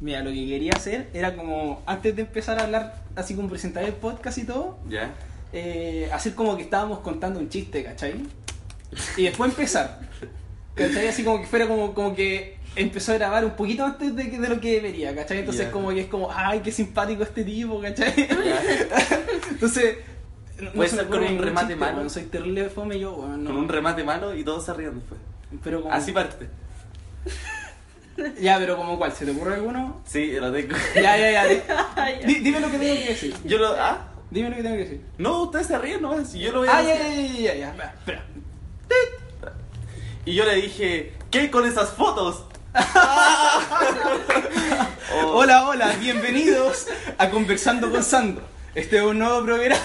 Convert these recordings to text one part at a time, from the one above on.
Mira, lo que quería hacer era como, antes de empezar a hablar, así como presentar el podcast y todo, ¿Ya? eh, hacer como que estábamos contando un chiste, ¿cachai? Y después empezar. ¿Cachai? Así como que fuera como, como que empezó a grabar un poquito antes de, de lo que debería, ¿cachai? Entonces como que es como, ay, qué simpático este tipo, ¿cachai? Entonces... no- Puede ser con un remate chiste, malo. weón, Soy terrible fome yo, weón, no. Con un remate malo y todos se ríen después. Pero como... Así parte. Ya, pero como cuál, ¿se te ocurre alguno? Sí, lo tengo. Ya, ya, ya. di- di- dime lo que tengo que decir. Yo lo. ¿Ah? Dime lo que tengo que decir. No, ustedes se ríen nomás. Si yo lo voy a Ah, ya, decir. ya, ya, ya, ya. Espera. Y yo le dije, ¿qué con esas fotos? Oh, Hola, hola, bienvenidos a Conversando con Sando. Este es un nuevo programa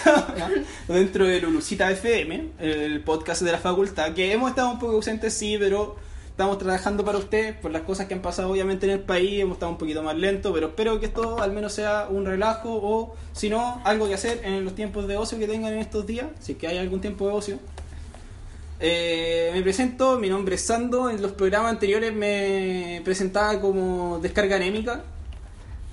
dentro de Lulucita FM, el podcast de la facultad, que hemos estado un poco ausentes, sí, pero estamos trabajando para ustedes por las cosas que han pasado obviamente en el país, hemos estado un poquito más lentos, pero espero que esto al menos sea un relajo o, si no, algo que hacer en los tiempos de ocio que tengan en estos días, si es que hay algún tiempo de ocio. Eh, me presento, mi nombre es Sando. En los programas anteriores me presentaba como descarga anémica,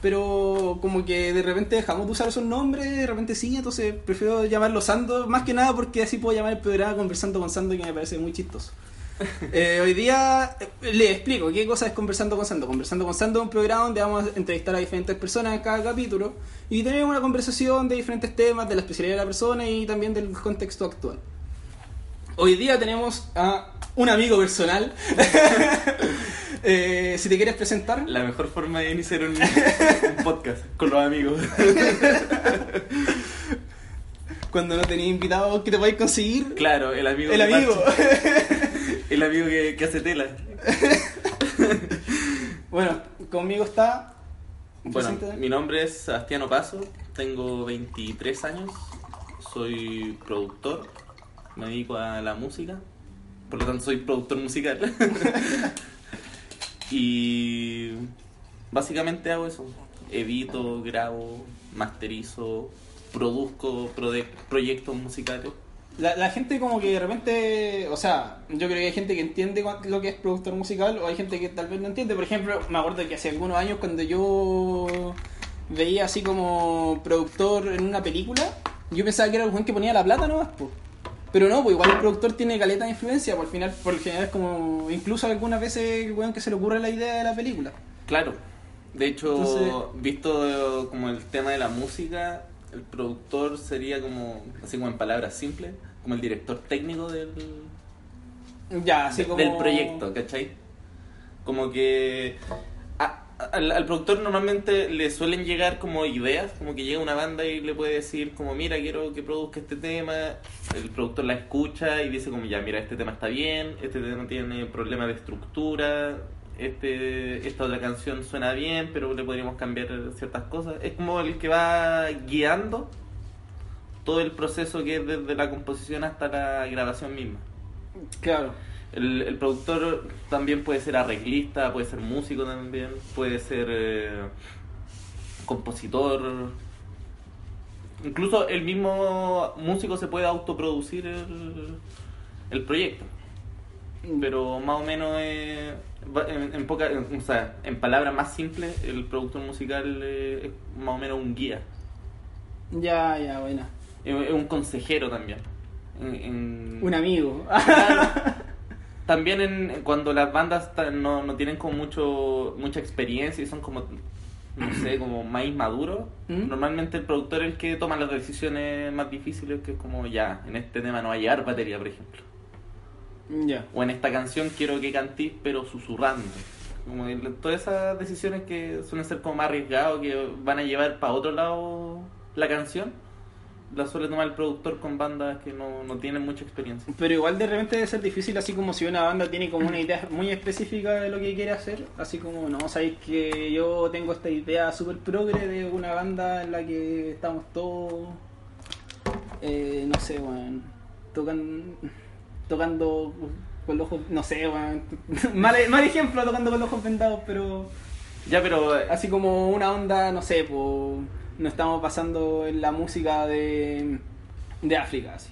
pero como que de repente dejamos de usar esos nombres, de repente sí, entonces prefiero llamarlo Sando, más que nada porque así puedo llamar el programa Conversando con Sando, que me parece muy chistoso. Eh, hoy día eh, les explico qué cosa es Conversando con Sando. Conversando con Sando es un programa donde vamos a entrevistar a diferentes personas en cada capítulo y tener una conversación de diferentes temas, de la especialidad de la persona y también del contexto actual. Hoy día tenemos a un amigo personal. Eh, si te quieres presentar. La mejor forma de iniciar un, un podcast con los amigos. Cuando no tenías invitados que te podéis conseguir. Claro, el amigo. El amigo. El amigo que, que hace tela. bueno, conmigo está. Bueno, mi nombre es Sebastián Opaso, tengo 23 años, soy productor, me dedico a la música, por lo tanto soy productor musical. y básicamente hago eso, edito, grabo, masterizo, produzco proyectos musicales. La, la gente como que de repente, o sea, yo creo que hay gente que entiende lo que es productor musical o hay gente que tal vez no entiende. Por ejemplo, me acuerdo que hace algunos años cuando yo veía así como productor en una película, yo pensaba que era el buen que ponía la plata nomás, po. Pero no, pues igual el productor tiene caleta de influencia, por al final, por el general es como, incluso algunas veces el weón que se le ocurre la idea de la película. Claro, de hecho, Entonces- visto como el tema de la música, el productor sería como, así como en palabras simples, como el director técnico del, Ya, así de- como... del proyecto, ¿cachai? Como que a- al, al productor normalmente le suelen llegar como ideas, como que llega una banda y le puede decir como, mira, quiero que produzca este tema, el productor la escucha y dice como, ya, mira, este tema está bien, este tema tiene problemas de estructura, este, esta otra canción suena bien, pero le podríamos cambiar ciertas cosas. Es como el que va guiando todo el proceso que es desde la composición hasta la grabación misma. Claro. El, el productor también puede ser arreglista, puede ser músico también, puede ser eh, compositor. Incluso el mismo músico se puede autoproducir el, el proyecto. Pero más o menos eh, en, en poca- en- o sea, en palabras más simples, el productor musical eh, es más o menos un guía. Ya, ya, buena. Es es un consejero también. En- Un amigo. También en, cuando las bandas no, no tienen como mucho mucha experiencia y son como, no sé, como más inmaduros, ¿Mm? normalmente el productor es el que toma las decisiones más difíciles, que es como, ya, en este tema no a llevar batería, por ejemplo. O en esta canción quiero que cantís, pero susurrando. Como que todas esas decisiones que suelen ser como más arriesgadas, que van a llevar para otro lado la canción, la suele tomar el productor con bandas que no, no tienen mucha experiencia. Pero igual de repente debe ser difícil, así como si una banda tiene como una idea muy específica de lo que quiere hacer, así como, no, sabéis que yo tengo esta idea súper progre de una banda en la que estamos todos, eh, no sé, weón, tocan, tocando con los ojos, no sé, mal, mal ejemplo tocando con los ojos vendados, pero Ya, pero eh, así como una onda, no sé, pues no estamos pasando en la música de, de África, así.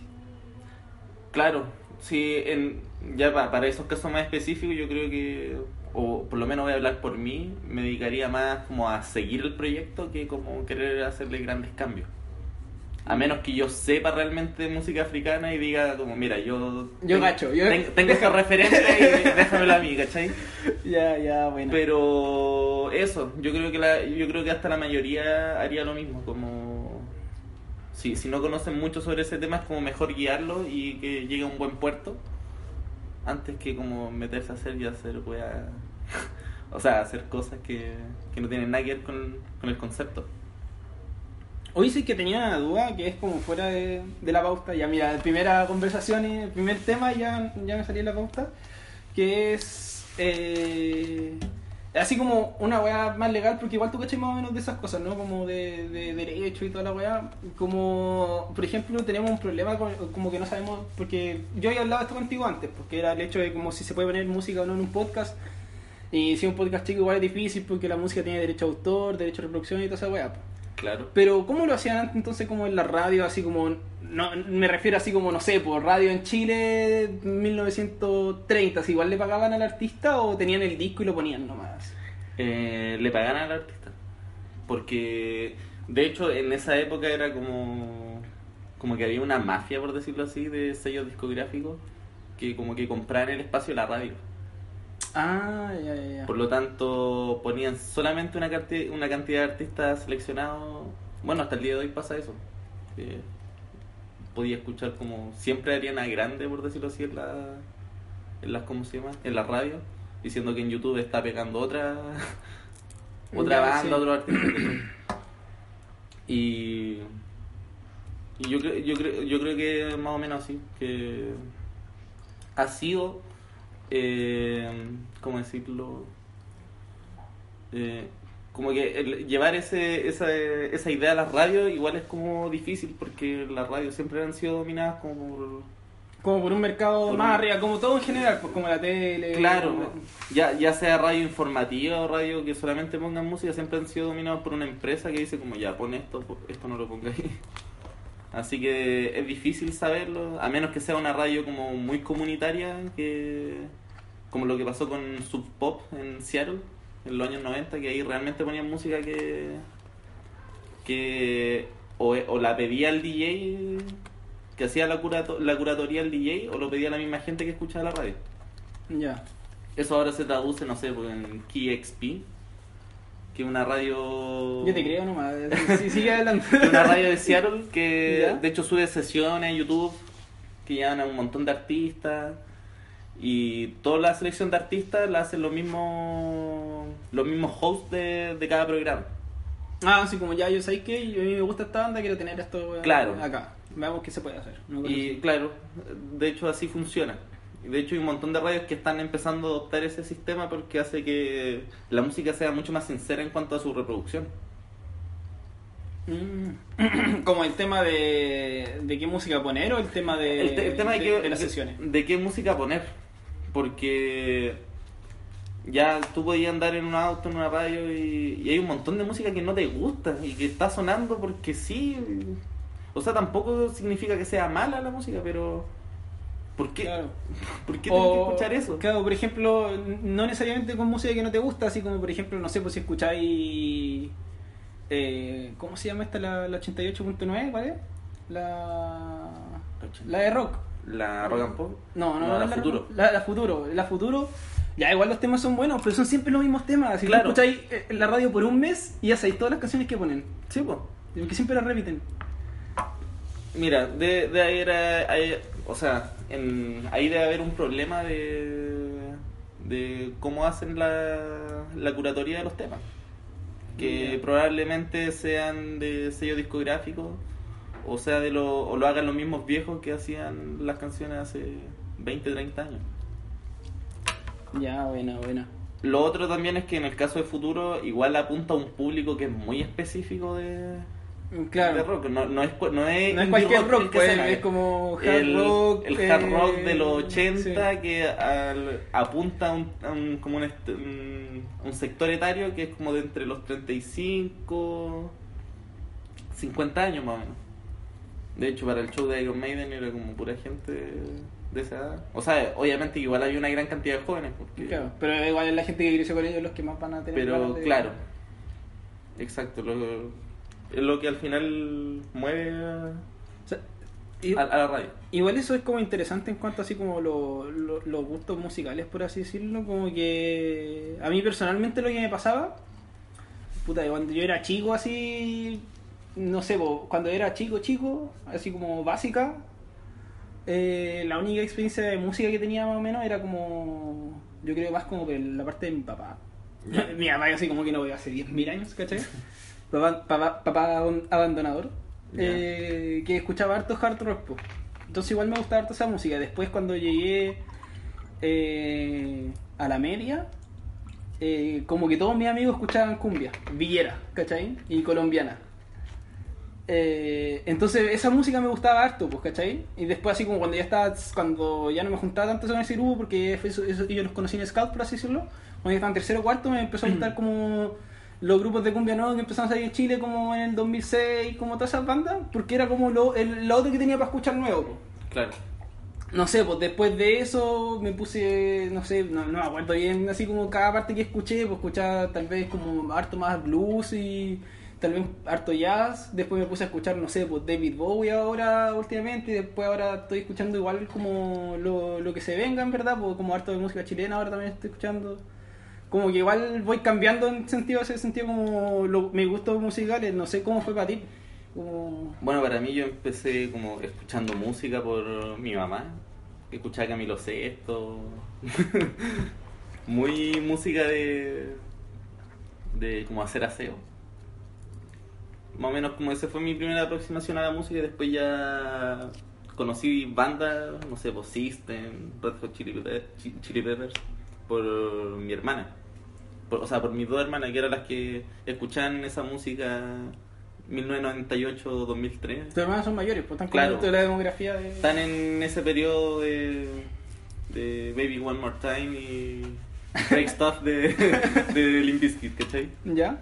Claro, sí, en, ya pa- para esos casos más específicos yo creo que, o por lo menos voy a hablar por mí, me dedicaría más como a seguir el proyecto que como querer hacerle grandes cambios. A menos que yo sepa realmente música africana y diga como, mira, yo... Yo gacho, yo- ten- tengo ese referente y déjamelo a mí, ¿cachai? Ya, ya, bueno. Pero eso, yo creo que la, yo creo que hasta la mayoría haría lo mismo, como si, si no conocen mucho sobre ese tema es como mejor guiarlo y que llegue a un buen puerto antes que como meterse a hacer y hacer wea, o sea, hacer cosas que, que no tienen nada que ver con, con el concepto. Hoy sí que tenía una duda que es como fuera de, de la pauta. Ya mira, primera conversación y el primer tema ya, ya me en la pauta. Que es eh, así como una weá más legal, porque igual tú cachai más o menos de esas cosas, ¿no? Como de, de derecho y toda la weá. Como, por ejemplo, tenemos un problema con, como que no sabemos, porque yo había hablado esto contigo antes, porque era el hecho de como si se puede poner música o no en un podcast. Y si un podcast chico igual es difícil porque la música tiene derecho a autor, derecho a reproducción y toda esa weá. Claro. Pero ¿cómo lo hacían antes entonces como en la radio, así como, no, me refiero así como, no sé, por radio en Chile 1930, si igual le pagaban al artista o tenían el disco y lo ponían nomás? Eh, le pagan al artista. Porque, de hecho, en esa época era como, como que había una mafia, por decirlo así, de sellos discográficos que como que compraban el espacio de la radio. Ah, ya, ya, ya. Por lo tanto, ponían solamente una, canti- una cantidad de artistas seleccionados. Bueno, hasta el día de hoy pasa eso. Que podía escuchar como siempre Ariana Grande, por decirlo así, en, la, en las, ¿cómo se llama? En la radio, diciendo que en YouTube está pegando otra otra banda, sí. otro artista. Y, y yo, creo, yo, creo, yo creo que más o menos así, que ha sido, eh, ¿cómo decirlo? Eh, como que el llevar ese, esa, esa idea a las radios igual es como difícil porque las radios siempre han sido dominadas como por... Como por un mercado Por más un- arriba, como todo en general, pues como la tele. Claro, como- ya, ya sea radio informativa o radio que solamente pongan música, siempre han sido dominados por una empresa que dice como ya, pon esto, esto no lo pongáis. Así que es difícil saberlo, a menos que sea una radio como muy comunitaria, que como lo que pasó con Sub Pop en Seattle en los años 90, que ahí realmente ponían música que que o, o la pedía el DJ que hacía la, curato- la curatoría el DJ o lo pedía la misma gente que escuchaba la radio. Ya. Eso ahora se traduce, no sé, pues, en KXP, que es una radio... Yo te creo nomás. Sí, sigue es una radio de Seattle que Ya. de hecho sube sesiones en YouTube que llevan a un montón de artistas y toda la selección de artistas la hacen los mismos los mismos hosts de, de cada programa. Ah, así como ya, yo sé que a mí me gusta esta banda, quiero tener esto eh, Claro. acá. Veamos qué se puede hacer. Y claro, de hecho así funciona. De hecho hay un montón de radios que están empezando a adoptar ese sistema porque hace que la música sea mucho más sincera en cuanto a su reproducción. Mm. Como el tema de, de qué música poner o el tema de, el, te- el tema de, qué- de las sesiones. de qué música poner. Porque ya tú podías andar en un auto, en una radio y, y hay un montón de música que no te gusta y que está sonando porque sí. O sea, tampoco significa que sea mala la música, pero... ¿Por qué? Claro. ¿Por qué tienes que escuchar eso? Claro, por ejemplo, no necesariamente con música que no te gusta, así como por ejemplo, no sé, pues si escucháis. Eh, ¿Cómo se llama esta? La, la 88.9, ¿cuál es? La. La de rock. La rock pop. No, no, No, no, la Futuro. La, la futuro. La futuro. Ya, igual los temas son buenos, pero son siempre los mismos temas. Si Claro. escucháis eh, la radio por un mes y ya sabéis todas las canciones que ponen. Sí, pues. Que siempre las repiten. Mira, de, de ahí era. ahí- o sea, en, ahí debe haber un problema de, de cómo hacen la, la curatoría de los temas. Que probablemente sean de sello discográfico o sea, de lo, o lo hagan los mismos viejos que hacían las canciones hace 20, 30 años. Ya, buena, buena. Lo otro también es que en el caso de Futuro igual apunta a un público que es muy específico de, Claro. de rock. No, no es, no es, No es cualquier rock, que pues, es como hard el, rock, El hard eh, rock de los 80 sí. que al- apunta a un, a un- como un sector etario que es como de entre los 35, 50 años más o menos. De hecho, para el show de Iron Maiden era como pura gente de esa edad. O sea, obviamente igual había una gran cantidad de jóvenes. Porque, Claro, pero igual es la gente que creció con ellos los que más van a tener pero de- claro, exacto. Lo, es lo que al final mueve a, O sea, y- a- a la radio. Igual eso es como interesante en cuanto así como lo- lo- los gustos musicales, por así decirlo, como que a mí personalmente lo que me pasaba, puta, cuando yo era chico así, no sé, cuando era chico chico, así como básica, eh, la única experiencia de música que tenía más o menos era como, yo creo más como la parte de mi papá. Mi papá así como que no veo hace 10.000 años, ¿cachai? Papá, papá, papá abandonador. Eh, que escuchaba harto hard rock. Entonces igual me gustaba harto esa música. Después cuando llegué eh, a la media, eh, como que todos mis amigos escuchaban cumbia, villera, ¿cachai? Y colombiana. Eh, entonces esa música me gustaba harto, pues, ¿cachai? Y después así como cuando ya estaba, cuando ya no me juntaba tanto con ese grupo, porque fue eso, eso- yo los conocí en Scout, por así decirlo, cuando ya estaba en tercero o cuarto me empezó a gustar como los grupos de cumbia nuevos que empezaron a salir en Chile como en el 2006, como todas esas bandas, porque era como lo, el, lo otro que tenía para escuchar nuevo, pues. Claro. No sé, pues después de eso me puse, no sé, no, no me acuerdo bien, así como cada parte que escuché, pues escuchaba tal vez como harto más blues y vez harto jazz. Después me puse a escuchar, no sé, pues David Bowie ahora últimamente y después ahora estoy escuchando igual como lo, lo que se venga en verdad, pues como harto de música chilena ahora también estoy escuchando. Como que igual voy cambiando en sentido, ese sentido como lo, mis gustos musicales, no sé cómo fue para ti. Como... Bueno, para mí yo empecé como escuchando música por mi mamá, que escuchaba Camilo Sesto, muy música de de como hacer aseo. Más o menos como esa fue mi primera aproximación a la música y después ya conocí bandas, no sé, pues System, Red Hot Chili Chili Peppers por mi hermana. Por- o sea, por mis dos hermanas que eran las que escuchaban esa música 1998-2003. Tus hermanos son mayores, pues están Claro. con la demografía de... Están en ese periodo de, de Baby One More Time y Break Stuff de, de Limp Bizkit, ¿cachai? ¿Ya?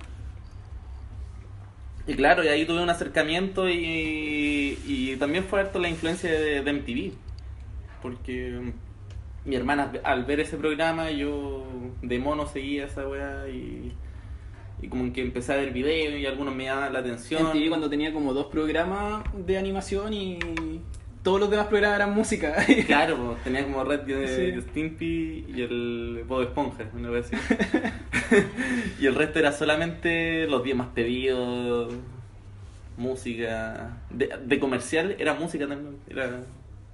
Y claro, y ahí tuve un acercamiento y, y también fue harto la influencia de, de MTV. Porque mi hermana al ver ese programa yo de mono seguía esa weá y, y como que empecé a ver videos y algunos me llamaban la atención. MTV cuando tenía como dos programas de animación y todos los demás programas eran música. Claro, pues, tenía como Red de Sí. Stimpy y el Bob Esponja, una vez así. y el resto era solamente los días más pedidos, música. De, de comercial era música también. Era,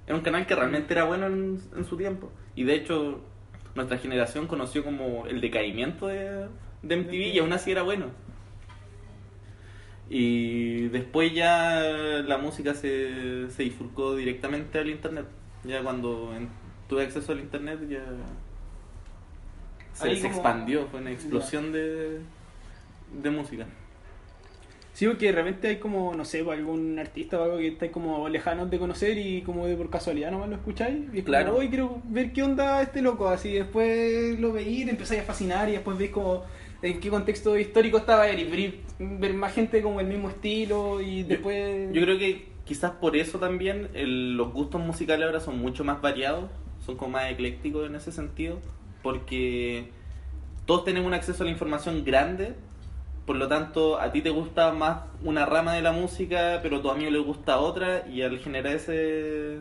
era un canal que realmente era bueno en, en su tiempo. Y de hecho, nuestra generación conoció como el decaimiento de, de MTV y aún así era bueno. Y después ya la música se, se bifurcó directamente al internet. Ya cuando en- tuve acceso al internet ya se, se como- expandió, fue una explosión de, de música. Sí, porque de repente hay como, no sé, pues, algún artista o algo que estáis como lejanos de conocer y como de por casualidad nomás lo escucháis. Y es Claro. hoy quiero ver qué onda este loco. Así después lo veis, te empezáis a fascinar y después veis como en qué contexto histórico estaba veis ver más gente como el mismo estilo y después... Yo creo que quizás por eso también el- los gustos musicales ahora son mucho más variados, son como más eclécticos en ese sentido, porque todos tenemos un acceso a la información grande, por lo tanto a ti te gusta más una rama de la música, pero a tu amigo le gusta otra, y al generar ese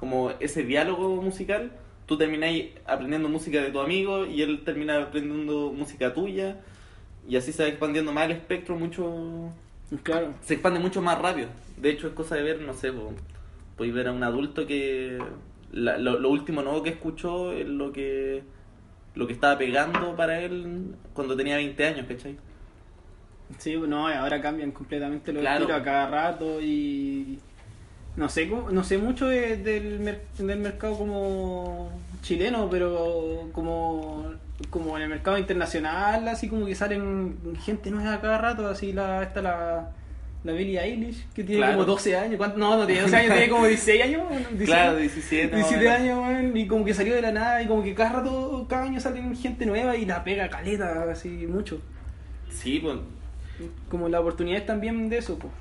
como ese diálogo musical, tú termináis aprendiendo música de tu amigo y él termina aprendiendo música tuya, y así se va expandiendo más el espectro mucho Claro. se expande mucho más rápido. De hecho, es cosa de ver, no sé, po, podéis ver a un adulto que la- lo, lo último nuevo que escuchó es lo que lo que estaba pegando para él cuando tenía 20 años, ¿cachai? Sí, no, ahora cambian completamente los Claro. estilos a cada rato y no sé no sé mucho de- del, mer- del mercado como chileno, pero como como en el mercado internacional, así como que salen gente nueva cada rato, así la está la la Billie Eilish, que tiene Claro. como 12 años. ¿Cuánto? No, no tiene 12 años, tiene como 16 años. bueno, 17. Claro, 17. más o 17 menos. años, weón, y como que salió de la nada, y como que cada rato, cada año salen gente nueva y la pega caleta, así mucho. Sí, pues. Como la oportunidad es también de eso, pues.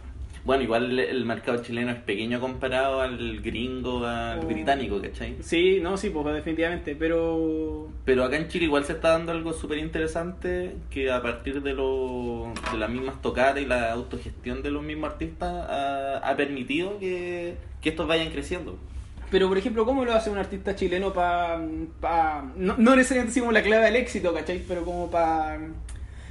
Bueno, igual el mercado chileno es pequeño comparado al gringo, al Oh. británico, ¿cachai? Sí, no, sí, pues definitivamente, pero... Pero acá en Chile igual se está dando algo súper interesante que a partir de, lo, de las mismas tocadas y la autogestión de los mismos artistas ha, ha permitido que, que estos vayan creciendo. Pero, por ejemplo, ¿cómo lo hace un artista chileno para... Pa, no, no necesariamente como la clave del éxito, ¿cachai? Pero como para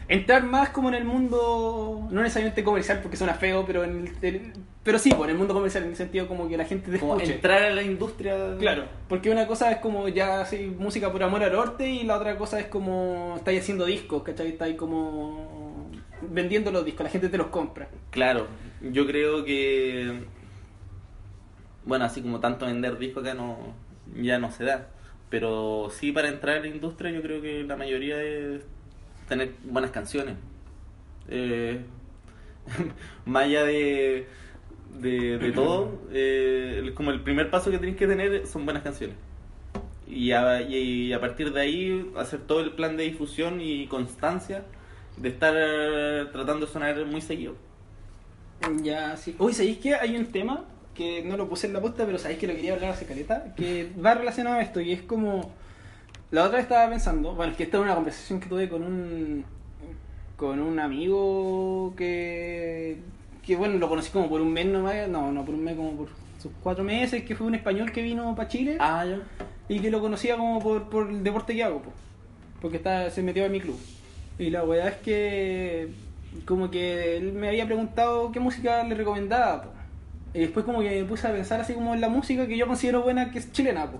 entrar más como en el mundo, no necesariamente comercial porque suena feo, pero en el, el- pero sí, pues, en el mundo comercial, en el sentido como que la gente te Como entrar a la industria. Claro, porque una cosa es como ya así música por amor al arte y la otra cosa es como estáis haciendo discos, ¿cachai? Estáis como vendiendo los discos, la gente te los compra. Claro, yo creo que. Bueno, así como tanto vender discos acá no, ya no se da. Pero sí, para entrar a la industria, yo creo que la mayoría es tener buenas canciones. Eh, más allá de, de, de todo, eh, como el primer paso que tenéis que tener son buenas canciones. Y a, partir de ahí hacer todo el plan de difusión y constancia de estar tratando de sonar muy seguido. Ya, sí. Uy, ¿sabéis que hay un tema que no lo puse en la posta, pero sabéis que lo quería hablar hace caleta? Que va relacionado a esto y es como. La otra vez estaba pensando, bueno, es que esta es una conversación que tuve con un. con un amigo que. que bueno, lo conocí como por un mes nomás, no, no por un mes, como por sus cuatro meses, que fue un español que vino para Chile Ah, ya. y que lo conocía como por, por el deporte que hago, po, porque está, se metió a mi club. Y la weá es que como que él me había preguntado qué música le recomendaba, po. y después como que me puse a pensar así como en la música que yo considero buena, que es chilena, po.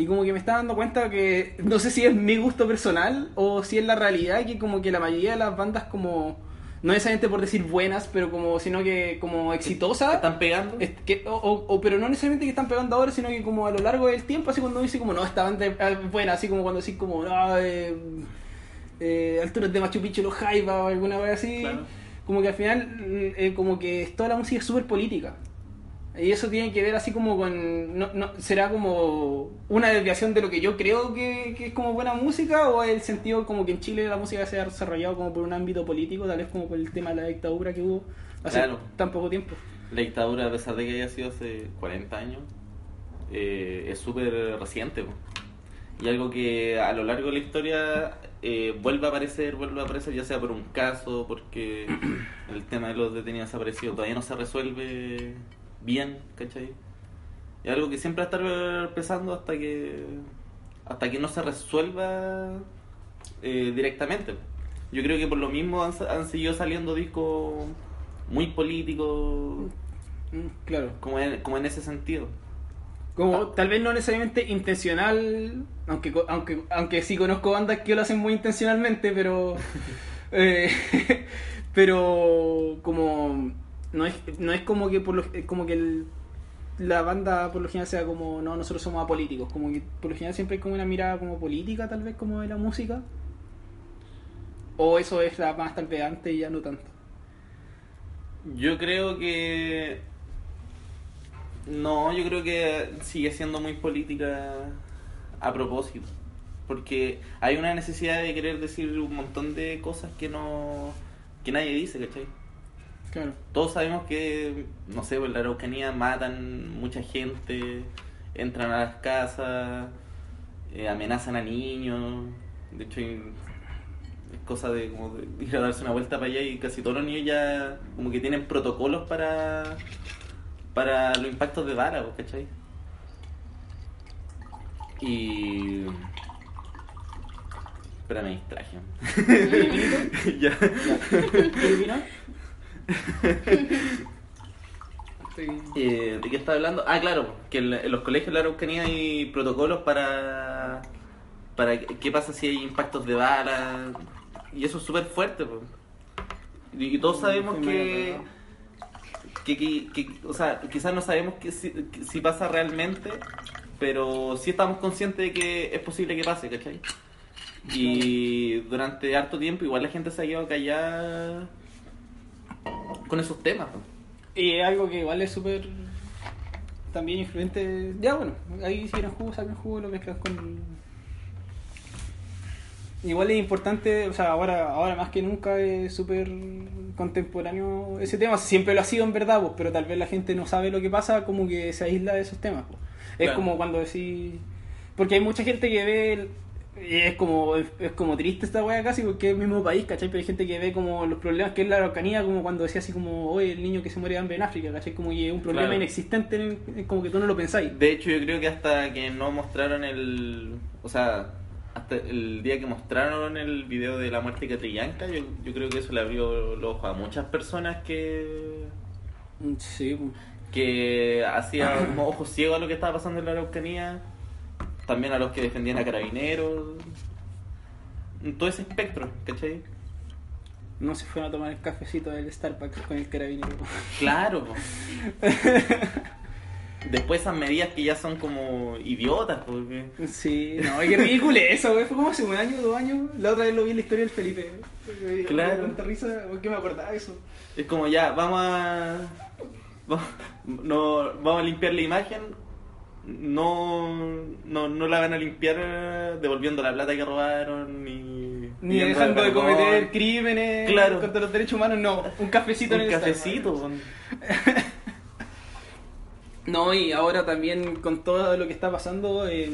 Y como que me estaba dando cuenta que no sé si es mi gusto personal o si es la realidad, que como que la mayoría de las bandas como, no necesariamente por decir buenas, pero como, sino que como exitosas, ¿Están pegando? es que, o, o- o- pero no necesariamente que están pegando ahora, sino que como a lo largo del tiempo, así cuando dice como, no, esta banda es buena, así como cuando decís como, no, eh, eh, alturas de Machu Picchu, los Jaiba o alguna vez así, Claro. como que al final, eh, como que toda la música es súper política. Y eso tiene que ver así como con, no, no, será como una desviación de lo que yo creo que, que es como buena música o el sentido como que en Chile la música se ha desarrollado como por un ámbito político, tal vez como por el tema de la dictadura que hubo hace Claro. tan poco tiempo. La dictadura, a pesar de que haya sido hace 40 años, eh, es súper reciente. po. Y algo que a lo largo de la historia eh, vuelve a aparecer, vuelve a aparecer, ya sea por un caso, porque el tema de los detenidos desaparecidos todavía no se resuelve bien, ¿cachai? Es algo que siempre va a estar pesando hasta que hasta que no se resuelva eh, directamente. Yo creo que por lo mismo han, han seguido saliendo discos muy políticos, Mm, Claro. como en, como en ese sentido. Como tal vez no necesariamente intencional, aunque aunque aunque sí conozco bandas que lo hacen muy intencionalmente, pero eh, pero como no es no es como que por lo, como que el- la banda por lo general sea como no nosotros somos apolíticos, como que por lo general siempre hay como una mirada como política tal vez como de la música. O eso es la más tal vez antes y ya no tanto. Yo creo que. No, yo creo que sigue siendo muy política a propósito. Porque hay una necesidad de querer decir un montón de cosas que no. que nadie dice, ¿cachai? Claro. Todos sabemos que, no sé, en la Araucanía matan mucha gente, entran a las casas, eh, amenazan a niños. De hecho, es cosa de, como de ir a darse una vuelta para allá y casi todos los niños ya como que tienen protocolos para para los impactos de bala, ¿vos ¿cachai? Y... Espera, me distraje. ya. ¿Qué opinas? Sí. Eh, ¿De qué estaba hablando? Ah, claro, que en, en los colegios de la Araucanía hay protocolos para, para qué pasa si hay impactos de bala. Y eso es súper fuerte. po. Y, y todos sabemos que, cagado. que, que, que- o sea, quizás no sabemos que si, que si pasa realmente, pero sí estamos conscientes de que es posible que pase, ¿cachai? Y durante harto tiempo igual la gente se ha quedado callada con esos temas. Y es algo que igual es súper también influente. Ya bueno, ahí si quieren jugo, saquen jugo, lo mezclas con. Igual es importante, o sea, ahora, ahora más que nunca es súper contemporáneo ese tema. Siempre lo ha sido en verdad, pues, pero tal vez la gente no sabe lo que pasa, como que se aísla de esos temas. pues. Es Claro. como cuando decís. Porque hay mucha gente que ve. Es como es, como triste esta wea casi porque es el mismo país, ¿cachai? Pero hay gente que ve como los problemas que es la Araucanía, como cuando decía así como, oye, el niño que se muere de hambre en África, ¿cachai? Como que es un problema Claro. inexistente, en el- como que tú no lo pensáis. De hecho, yo creo que hasta que no mostraron el. O sea, hasta el día que mostraron el video de la muerte de Catrillanca, yo, yo creo que eso le abrió los ojos a muchas personas que. Sí, pues. que hacía como ojos ciegos a lo que estaba pasando en la Araucanía. También a los que defendían a carabineros. Todo ese espectro, ¿cachai? no se fueron a tomar el cafecito del Starbucks con el carabinero. Claro. Después esas medidas que ya son como idiotas, porque... Sí, no, qué ridículo eso, güey. Fue como hace un año, dos años. La otra vez lo vi en la historia del Felipe. Claro. tanta risa, ¿por qué me acordaba eso? Es como ya, vamos a. No, vamos a limpiar la imagen. No, no, no la van a limpiar eh, devolviendo la plata que robaron ni. Ni dejando de cometer crímenes Claro. contra los derechos humanos, no. Un cafecito en Un el cafecito. Con- No, y ahora también con todo lo que está pasando. Eh...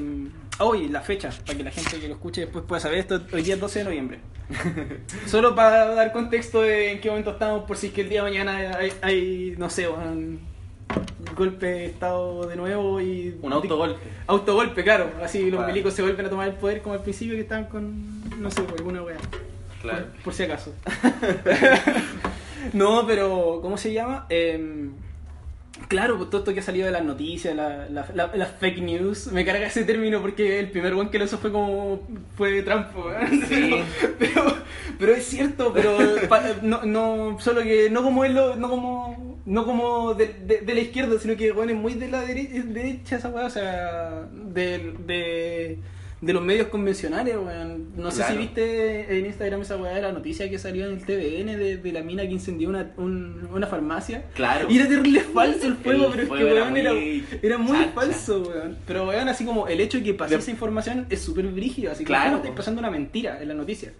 Hoy, la fecha, para que la gente que lo escuche después pueda saber esto. Hoy día es 12 de noviembre. Solo para dar contexto de en qué momento estamos, por si es que el día de mañana hay, hay, no sé, un golpe de estado de nuevo y. Un autogolpe. Autogolpe, claro. Así los Claro. milicos se vuelven a tomar el poder como al principio que estaban con. No sé, alguna wea. Claro. Por, por si acaso. no, pero. ¿Cómo se llama? Em, claro, pues todo esto que ha salido de las noticias, la- la- la- las fake news. Me carga ese término porque el primer one que lo hizo fue como. fue Trump. Sí. Pero, pero es cierto, pero no, no, solo que no como él lo- no como no como de, de- de la izquierda, sino que bueno, es muy de la dere- derecha esa weá, o sea, de, de, de los medios convencionales, weón. No sé si viste en Instagram esa weá de la noticia que salió en el TVN de, de la mina que incendió una, un- una farmacia. Claro. Y era terrible falso el fuego, El pero es que weón era, muy era muy falso, weón. Pero weón, así como el hecho de que pase De- esa información es súper brígido, así que Claro, po. pasando una mentira en la noticia.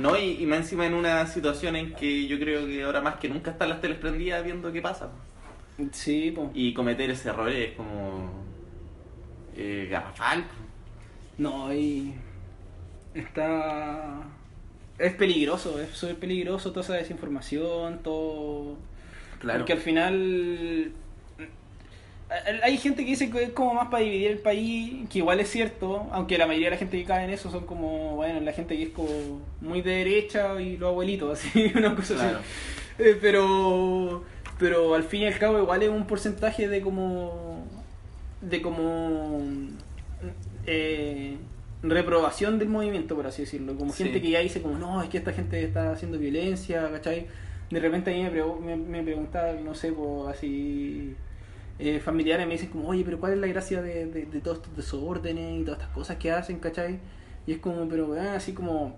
No, y, y más encima en una situación en que yo creo que ahora más que nunca están las teles prendidas viendo qué pasa. Sí, po. Y cometer ese error es como. Eh, garrafal. No, y. Está. Es peligroso, es súper peligroso toda esa desinformación, todo. Claro. Porque al final. hay- Hay gente que dice que es como más para dividir el país, que igual es cierto, aunque la mayoría de la gente que cae en eso son como, bueno, la gente que es como muy de derecha y los abuelitos, así, una cosa Claro. así. Eh, pero, pero al fin y al cabo igual es un porcentaje de como, de como eh, reprobación del movimiento, por así decirlo. Como Sí. gente que ya dice como, no, es que esta gente está haciendo violencia, ¿cachai? De repente a mí me, me preguntaba, no sé, pues así... eh, familiares me dicen como, oye, pero ¿cuál es la gracia de, de, de todos estos desórdenes y todas estas cosas que hacen, ¿cachai? Y es como, pero weón, así como,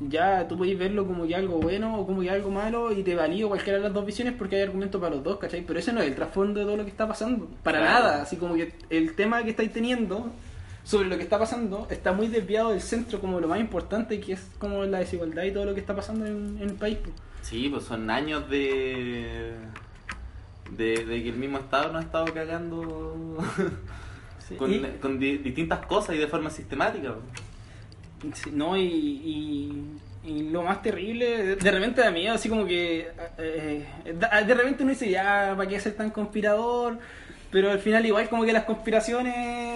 ya tú podéis verlo como ya algo bueno o como ya algo malo y te valido cualquiera de las dos visiones porque hay argumentos para los dos, ¿cachai? Pero ese no es el trasfondo de todo lo que está pasando, para Claro. nada, así como que el tema que estáis teniendo sobre lo que está pasando está muy desviado del centro como lo más importante que es como la desigualdad y todo lo que está pasando en, en el país. pues. Sí, pues son años de. de, de que el mismo Estado nos ha estado cagando. Sí. con, Y- con di- distintas cosas y de forma sistemática. Sí, no, y, y, y lo más terrible, de, repente da miedo, así como que. eh, da- de repente uno dice, ya, ¿para qué ser tan conspirador? Pero al final, igual, como que las conspiraciones.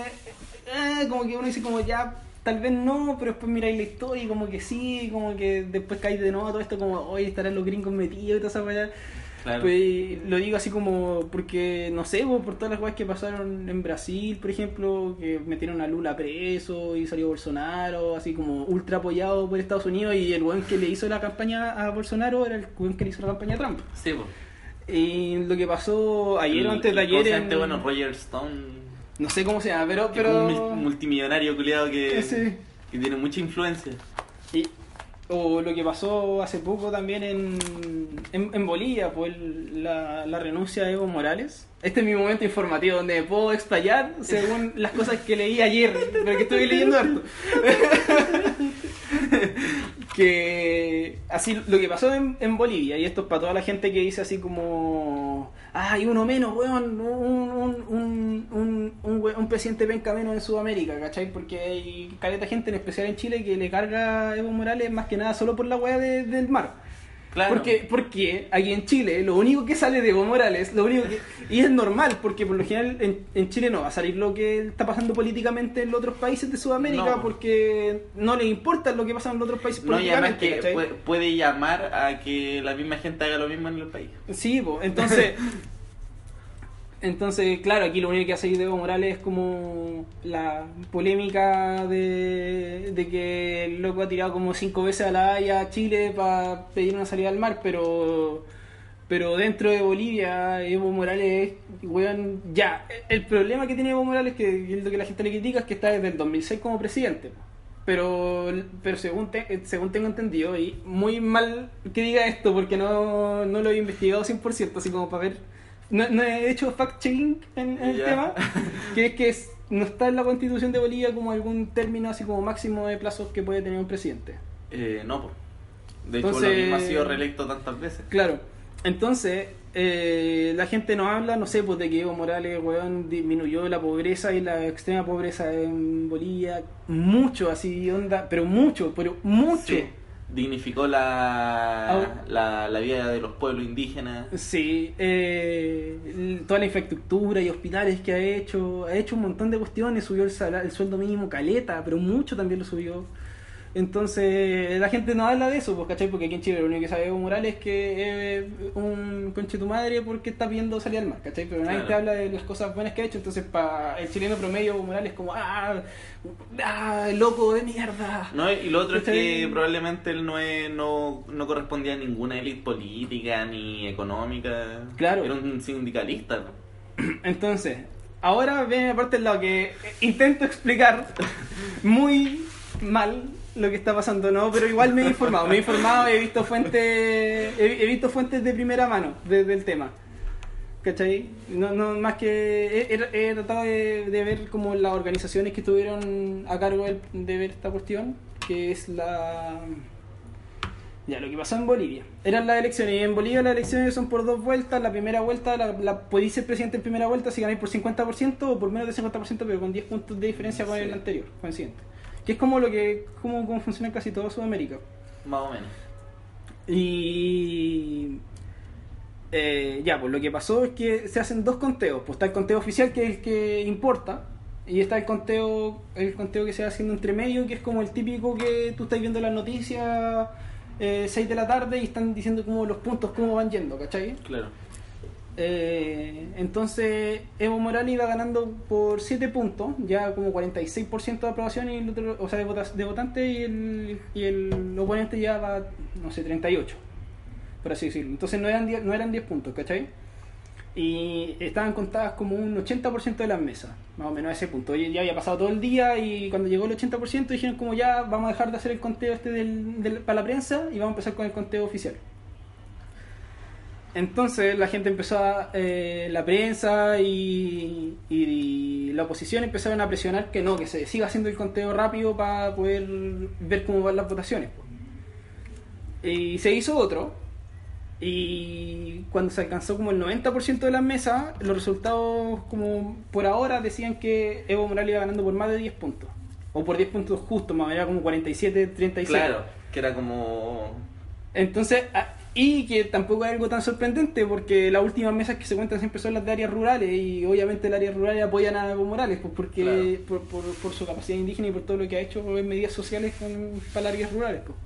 Como que uno dice, como ya, tal vez no, pero después miráis la historia y como que sí, como que después caes de nuevo todo esto, como, hoy estarán los gringos metidos y esa weá. Claro. Pues, lo digo así como porque, no sé, po, por todas las cosas que pasaron en Brasil, por ejemplo, que metieron a Lula preso y salió Bolsonaro, así como ultra apoyado por Estados Unidos y el weón que le hizo la campaña a Bolsonaro era el weón que le hizo la campaña a Trump. Sí, pues. Y lo que pasó ayer o antes de ayer en... Este, bueno, Roger Stone. No sé cómo se llama, pero... que es pero... un mul- multimillonario culiado que, tiene mucha influencia. Y- o lo que pasó hace poco también en, en, en Bolivia, pues el- la, la renuncia de Evo Morales. Este es mi momento informativo donde puedo explayar según las cosas que leí ayer, pero que estoy leyendo harto. que así lo que pasó en, Bolivia, y esto es para toda la gente que dice así como, ay, uno menos, weón, un, un, un, un presidente penca menos en Sudamérica, ¿cachai? Porque hay caleta gente, en especial en Chile, que le carga a Evo Morales más que nada solo por la weá de- del mar. Claro. Porque, porque aquí en Chile lo único que sale de Evo Morales, lo único que, y es normal, porque por lo general en, en Chile no va a salir lo que está pasando políticamente en los otros países de Sudamérica, No. porque no le importa lo que pasa en los otros países No, y además que puede, puede llamar a que la misma gente haga lo mismo en el país. Sí, po, entonces. entonces, claro, aquí lo único que hace Evo Morales es como la polémica de, de que el loco ha tirado como cinco veces a la Haya a Chile para pedir una salida al mar, pero. Pero dentro de Bolivia, Evo Morales, weón, ya. El problema que tiene Evo Morales, que es lo que la gente le critica, es que está desde el 2006 como presidente. Pero, pero según, te- según tengo entendido, y muy mal que diga esto porque no, no lo he investigado 100%, así como para ver. No, no he hecho fact-checking en, en el tema, que es que es- no está en la constitución de Bolivia como algún término así como máximo de plazos que puede tener un presidente. Eh, no, pues. De hecho, Entonces- lo mismo ha sido reelecto tantas veces. Claro, entonces eh, la gente nos habla, no sé, pues de que Evo Morales, weón, disminuyó la pobreza y la extrema pobreza en Bolivia mucho, así, onda, pero mucho, pero mucho. Sí. Dignificó la, la, la vida de los pueblos indígenas. Sí, eh, toda la infraestructura y hospitales que ha hecho, ha hecho un montón de cuestiones, subió el, el sueldo mínimo caleta, pero mucho también lo subió. Entonces, la gente no habla de eso, pues, ¿cachai? Porque aquí en Chile lo único que sabe Evo Morales es que es un conche tu madre porque está viendo salir al mar, ¿cachai? Pero nadie Claro. te habla de las cosas buenas que ha hecho, entonces para el chileno promedio Evo Morales es como, ah, ah, loco de mierda. No, y lo otro es que probablemente él no, es, no, no correspondía a ninguna élite política ni económica. Claro. Era un sindicalista. Entonces, ahora viene la parte en la que intento explicar muy mal lo que está pasando, ¿no? Pero igual me he informado, me he informado, he visto fuentes, he, he visto fuentes de primera mano de- del tema. ¿Cachai? No, no, más que he, tratado de, de ver como las organizaciones que estuvieron a cargo de, ver esta cuestión, que es la... Ya, lo que pasó en Bolivia. Eran las elecciones, y en Bolivia las elecciones son por dos vueltas. La primera vuelta, la, la podéis ser presidente en primera vuelta si ganáis por 50% o por menos de 50%, pero con 10 puntos de diferencia con Sí. el anterior, con el siguiente. Que es como lo que como, como funciona en casi toda Sudamérica. Más o menos. Y eh, ya, pues lo que pasó es que se hacen dos conteos. Pues está el conteo oficial que es el que importa. Y está el conteo, el conteo que se va haciendo entre medio, que es como el típico que tú estás viendo las noticias eh, 6 de la tarde y están diciendo como los puntos, cómo van yendo, ¿cachai? Claro. Eh, entonces Evo Morales iba ganando por 7 puntos, ya como 46% de aprobación y el otro, o sea, de, vota- de votantes y el, y el oponente ya va, no sé, 38, por así decirlo. Entonces no eran 10, no eran 10 puntos, ¿cachai? Y estaban contadas como un 80% de las mesas, más o menos a ese punto. Y ya había pasado todo el día y cuando llegó el 80% dijeron como ya vamos a dejar de hacer el conteo este del- para la prensa y vamos a empezar con el conteo oficial. Entonces la gente empezó a, eh, la prensa y, y la oposición empezaron a presionar que no, que se siga haciendo el conteo rápido para poder ver cómo van las votaciones. Y se hizo otro. Y cuando se alcanzó como el 90% de las mesas, los resultados como por ahora decían que Evo Morales iba ganando por más de 10 puntos. O por 10 puntos justos, más era como 47, 36. Claro, que era como. Entonces, a- y que tampoco es algo tan sorprendente porque las últimas mesas que se cuentan siempre son las de áreas rurales y obviamente las áreas rurales apoyan a Evo Morales pues porque Claro. por, por, por su capacidad indígena y por todo lo que ha hecho en medidas sociales con, para las áreas rurales. pues.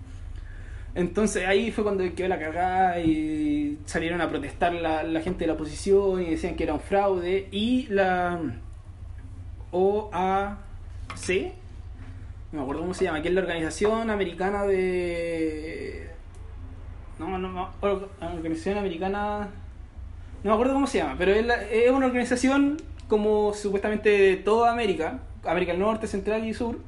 Entonces ahí fue cuando quedó la cagada y salieron a protestar la, la gente de la oposición y decían que era un fraude. Y la OAC, no me acuerdo cómo se llama, que es la organización americana de... No, no, no, or- organización americana... No me acuerdo cómo se llama, pero es, la- es una organización como supuestamente de toda América, América del Norte, Central y Sur,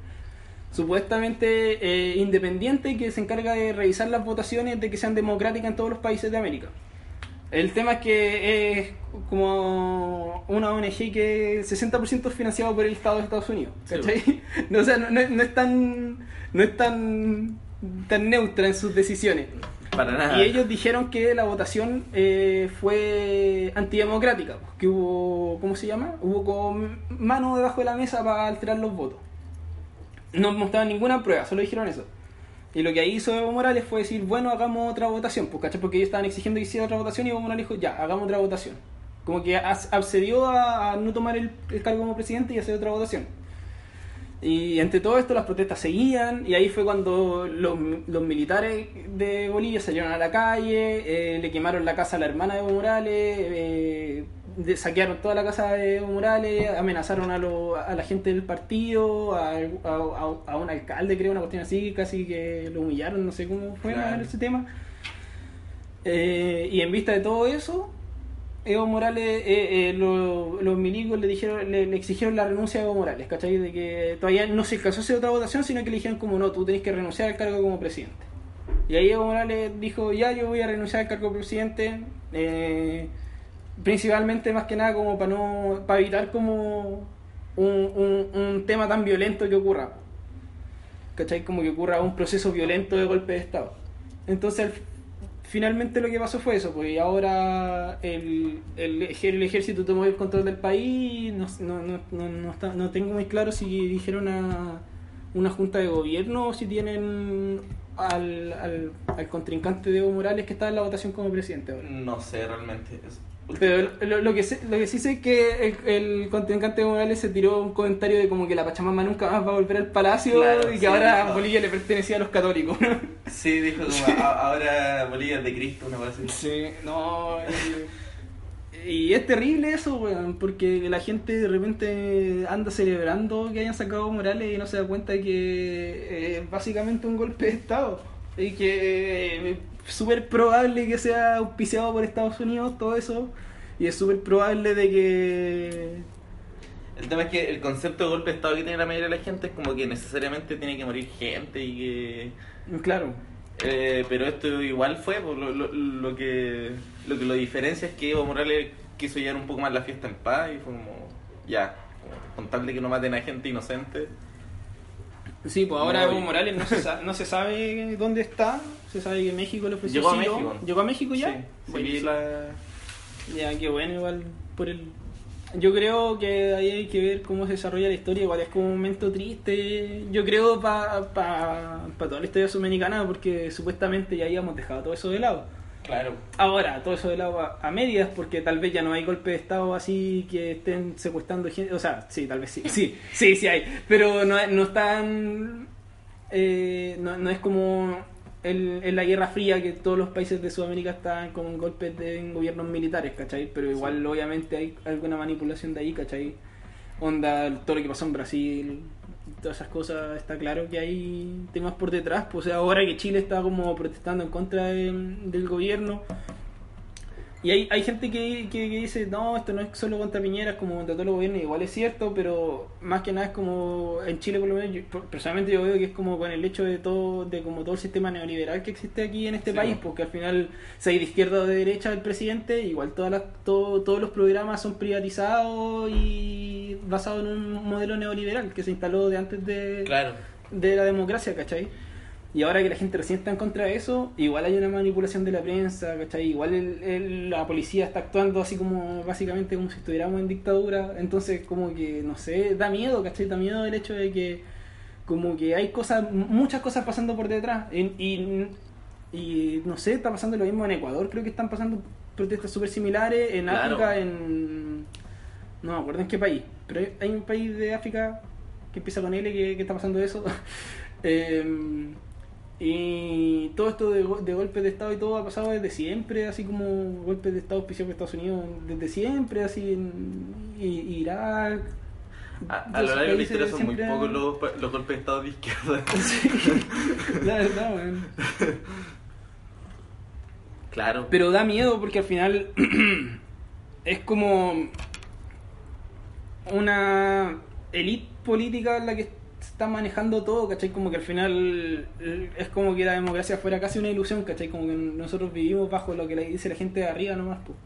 supuestamente eh, independiente que se encarga de revisar las votaciones de que sean democráticas en todos los países de América. El tema es que es como una ONG que es 60% financiado por el Estado de Estados Unidos. Sí, ¿cachai? No, o sea, no, no- no es tan no es tan tan neutra en sus decisiones. Y ellos dijeron que la votación eh, fue antidemocrática, que hubo, ¿cómo se llama? Hubo con mano debajo de la mesa para alterar los votos. No mostraban ninguna prueba, solo dijeron eso. Y lo que ahí hizo Evo Morales fue decir, bueno, hagamos otra votación, pues, ¿cachai? Porque ellos estaban exigiendo que hiciera otra votación y Evo Morales dijo, ya, hagamos otra votación. Como que accedió a, no tomar el cargo como presidente y hacer otra votación. Y entre todo esto las protestas seguían y ahí fue cuando los, los militares de Bolivia salieron a la calle, eh, le quemaron la casa a la hermana de Evo Morales, eh, de- saquearon toda la casa de Evo Morales, amenazaron a, lo- a la gente del partido, a, a- a- a un alcalde creo, una cuestión así, casi que lo humillaron, no sé cómo fue Claro. ese tema. Eh, y en vista de todo eso, Evo Morales, eh, eh, lo- los milicos le dijeron, le, exigieron la renuncia a Evo Morales, ¿cachai? De que todavía no se alcanzó a otra votación, sino que le dijeron como no, tú tenés que renunciar al cargo como presidente. Y ahí Evo Morales dijo, ya yo voy a renunciar al cargo de presidente, eh, principalmente más que nada como para no, para evitar como un, un, un tema tan violento que ocurra. ¿Cachai? Como que ocurra un proceso violento de golpe de Estado. Entonces, finalmente lo que pasó fue eso, y ahora el, el, el ejército tomó el control del país, no, no, no, está- no tengo muy claro si dijeron a una junta de gobierno o si tienen al, al, al contrincante Evo Morales que está en la votación como presidente ahora. No sé realmente. Pero lo, lo que sé- lo que sí sé es que el, el contrincante de Morales se tiró un comentario de como que la Pachamama nunca más va a volver al palacio Claro, y que sí, ahora dijo. Bolivia le pertenecía a los católicos. Sí, dijo como "A- ahora Bolivia es de Cristo, una cosa así. Sí, no. Y, y es terrible eso, weón, porque la gente de repente anda celebrando que hayan sacado a Morales y no se da cuenta de que es básicamente un golpe de Estado. Y que es súper probable que sea auspiciado por Estados Unidos, todo eso. Y es súper probable de que. El tema es que el concepto de golpe de Estado que tiene la mayoría de la gente es como que necesariamente tiene que morir gente y que... Claro. Eh, pero esto igual fue, pues, lo, lo, lo que lo que lo diferencia es que Evo Morales quiso llevar un poco más la fiesta en paz y fue como, ya, con tal de que no maten a gente inocente. Sí, pues ahora Evo Morales no se, no se sabe dónde está. Se sabe que México le ofreció Llegó a. México. ¿Llegó a México ya? Sí, sí, la... Ya, qué bueno, igual por el... Yo creo que ahí hay que ver cómo se desarrolla la historia, igual es como un momento triste, yo creo para pa, pa toda la historia sudamericana, porque supuestamente ya habíamos dejado todo eso de lado. Claro. Ahora, todo eso de lado a, a medias, porque tal vez ya no hay golpe de Estado así que estén secuestrando gente, o sea, sí, tal vez sí, sí, sí, sí hay, pero no, no están, eh, no, no es como el- en la Guerra Fría que todos los países de Sudamérica están con golpes de gobiernos militares, ¿cachai? Pero igual obviamente hay alguna manipulación de ahí, ¿cachai? Onda, todo lo que pasó en Brasil, todas esas cosas, está claro que hay temas por detrás. Pues o sea, ahora que Chile está como protestando en contra de- del gobierno. Y hay, hay gente que, que, que dice, no, esto no es solo contra Piñera, es como contra todo el gobierno, igual es cierto, pero más que nada es como, en Chile por lo menos, yo- personalmente yo veo que es como con el hecho de todo, de como todo el sistema neoliberal que existe aquí en este Sí. país, porque al final, sea de izquierda o de derecha el presidente, igual todas las, todo- todos los programas son privatizados y basados en un modelo neoliberal que se instaló de antes de, Claro. de la democracia, ¿cachai? Y ahora que la gente recién está en contra de eso, igual hay una manipulación de la prensa, ¿cachai? Igual el- el- la policía está actuando así como, básicamente como si estuviéramos en dictadura, entonces como que, no sé, da miedo, ¿cachai? Da miedo el hecho de que como que hay cosas, muchas cosas pasando por detrás. Y, y, y, no sé, está pasando lo mismo en Ecuador, creo que están pasando protestas súper similares, en Claro. África, en... No me acuerdo en qué país, pero hay- hay un país de África que empieza con L que, que está pasando eso. Em, Y todo esto de, de golpes de Estado y todo ha pasado desde siempre, así como golpes de Estado auspiciados por Estados Unidos, desde siempre, así en Irak. A, lo largo de la historia son muy pocos los, los golpes de estado de izquierda. La verdad, weón. claro. Pero da miedo porque al final es como una élite política la que está manejando todo, ¿cachai? Como que al final eh, es como que la democracia fuera casi una ilusión, ¿cachai? Como que nosotros vivimos bajo lo que le dice la gente de arriba nomás, pues.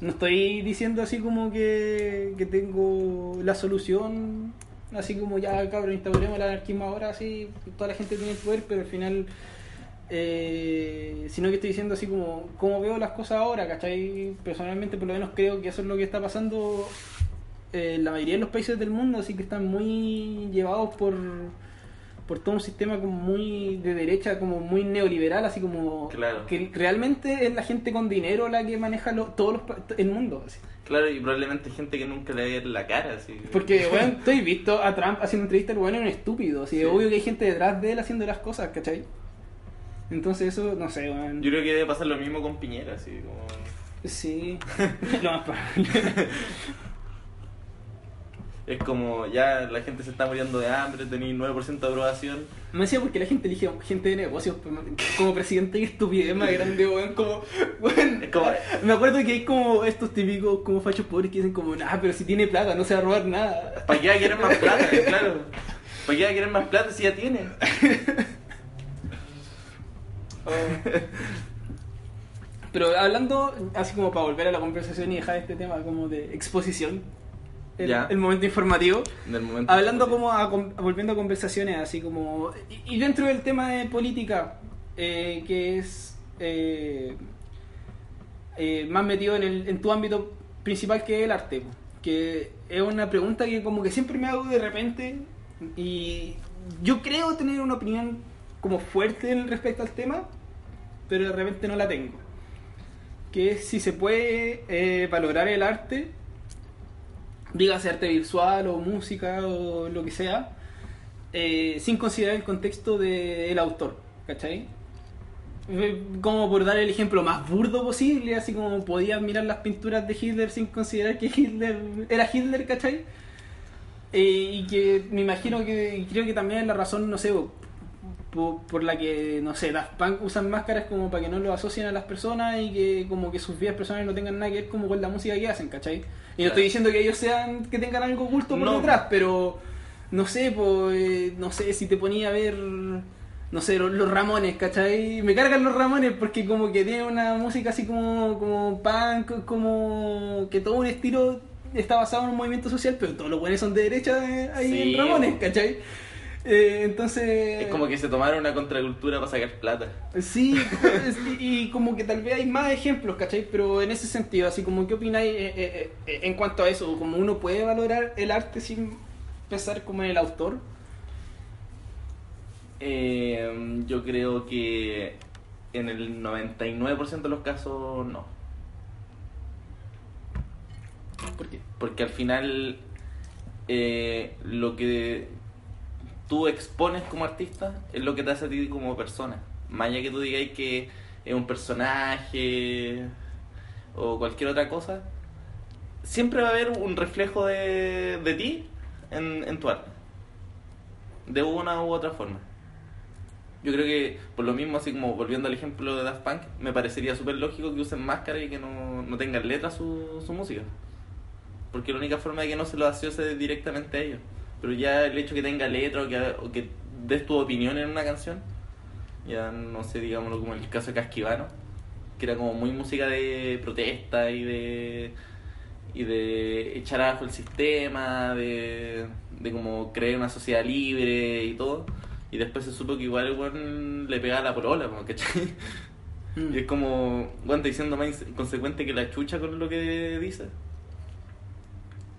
No estoy diciendo así como que, que tengo la solución, así como ya cabrón, instauremos el anarquismo ahora, así, toda la gente tiene el poder, pero al final eh, sino que estoy diciendo así como, como veo las cosas ahora, ¿cachai? Personalmente por lo menos creo que eso es lo que está pasando eh, la mayoría de los países del mundo, así que están muy llevados por, por todo un sistema como muy de derecha, como muy neoliberal, así como Claro. que realmente es la gente con dinero la que maneja lo- todos los, el mundo. Así. Claro, y probablemente gente que nunca le ve la cara. Así. Porque, bueno, estoy visto a Trump haciendo entrevistas, el bueno es un estúpido, así, Sí. es obvio que hay gente detrás de él haciendo las cosas, ¿cachai? Entonces eso, no sé, weón. Yo creo que debe pasar lo mismo con Piñera, así como... Sí, lo más probable. Es como ya la gente se está muriendo de hambre, tenéis 9% de aprobación. Me decía porque la gente elige gente de negocios como presidente y estupidez más grande, weón. Como, weón, Es como- Me acuerdo que hay como estos típicos como fachos pobres que dicen como, nah, pero si tiene plata, no se va a robar nada. ¿Para qué va a querer más plata? claro. ¿Para qué va a querer más plata si ya tiene? Pero hablando, así como para volver a la conversación y dejar este tema como de exposición, el, momento informativo. Momento Hablando como a, volviendo a conversaciones así como y, y dentro del tema de política eh, que es eh, eh, más metido en, el, en tu ámbito principal que es el arte que es una pregunta que como que siempre me hago de repente y yo creo tener una opinión como fuerte respecto al tema pero de repente no la tengo. Que es si se puede eh, valorar el arte dígase arte visual o música o lo que sea, eh, sin considerar el contexto del autor, ¿cachai? Eh, Como por dar el ejemplo más burdo posible, así como podías mirar las pinturas de Hitler sin considerar que Hitler era Hitler, ¿cachai? Eh, y que me imagino que creo que también es la razón, no sé, por, por la que, no sé, Daft Punk usan máscaras como para que no lo asocien a las personas y que como que sus vidas personales no tengan nada que ver como con la música que hacen, ¿cachai? Y no Claro. estoy diciendo que ellos sean, que tengan algo oculto por No. detrás, pero no sé, pues, no sé, si te ponía a ver, no sé, los, los Ramones, ¿cachai? Me cargan los Ramones porque como que tiene una música así como, como punk, como que todo un estilo está basado en un movimiento social, pero todos los buenos son de derecha eh, ahí Sí, en Ramones. ¿cachai? Eh, entonces... Es como que se tomaron una contracultura para sacar plata. Sí, es- y, y como que tal vez hay más ejemplos, ¿cachai? Pero en ese sentido, así como, ¿qué opináis eh, eh, en cuanto a eso? ¿Como uno puede valorar el arte sin pensar como en el autor? Eh, yo creo que en el 99% de los casos no. ¿Por qué? Porque al final eh, lo que tú expones como artista es lo que te hace a ti como persona. Más allá que tú digáis que es un personaje o cualquier otra cosa, siempre va a haber un reflejo de, de ti en, en tu arte. De una u otra forma. Yo creo que por lo mismo, así como volviendo al ejemplo de Daft Punk, me parecería súper lógico que usen máscara y que no, no tengan letra su, su música. Porque la única forma de que no se lo asocie es directamente a ellos. Pero ya el hecho que tenga letra o que, o que des tu opinión en una canción, ya no sé, digámoslo como el caso de Casquivano, que era como muy música de protesta y de y de echar abajo el sistema, de, de como crear una sociedad libre y todo. Y después se supo que igual el weón le pegaba la polola, como, ¿cachai? Y es como, bueno, está diciendo más inconsecuente que la chucha con lo que dice.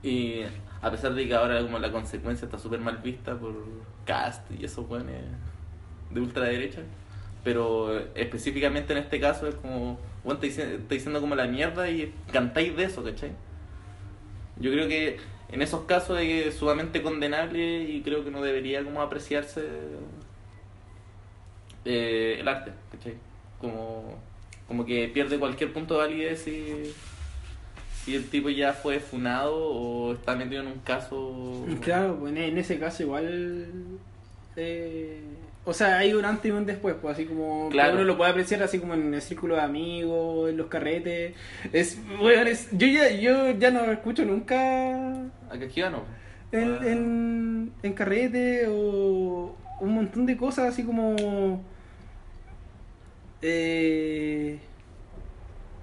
Y a pesar de que ahora como la consecuencia está súper mal vista por Cast y esos weones de ultraderecha. Pero específicamente en este caso es como, bueno, está diciendo, como la mierda y cantáis de eso, ¿cachai? Yo creo que en esos casos es sumamente condenable y creo que no debería como apreciarse eh, el arte, ¿cachai? Como, como que pierde cualquier punto de validez si, si el tipo ya fue funado o está metido en un caso... Claro, pues en- ese caso igual... eh, o sea, hay un antes y un después, pues así como Claro. uno lo puede apreciar así como en el círculo de amigos, en los carretes. Es, es- yo ya yo ya no escucho nunca Acá aquí no. en, Ah. en, en carrete o un montón de cosas así como eh,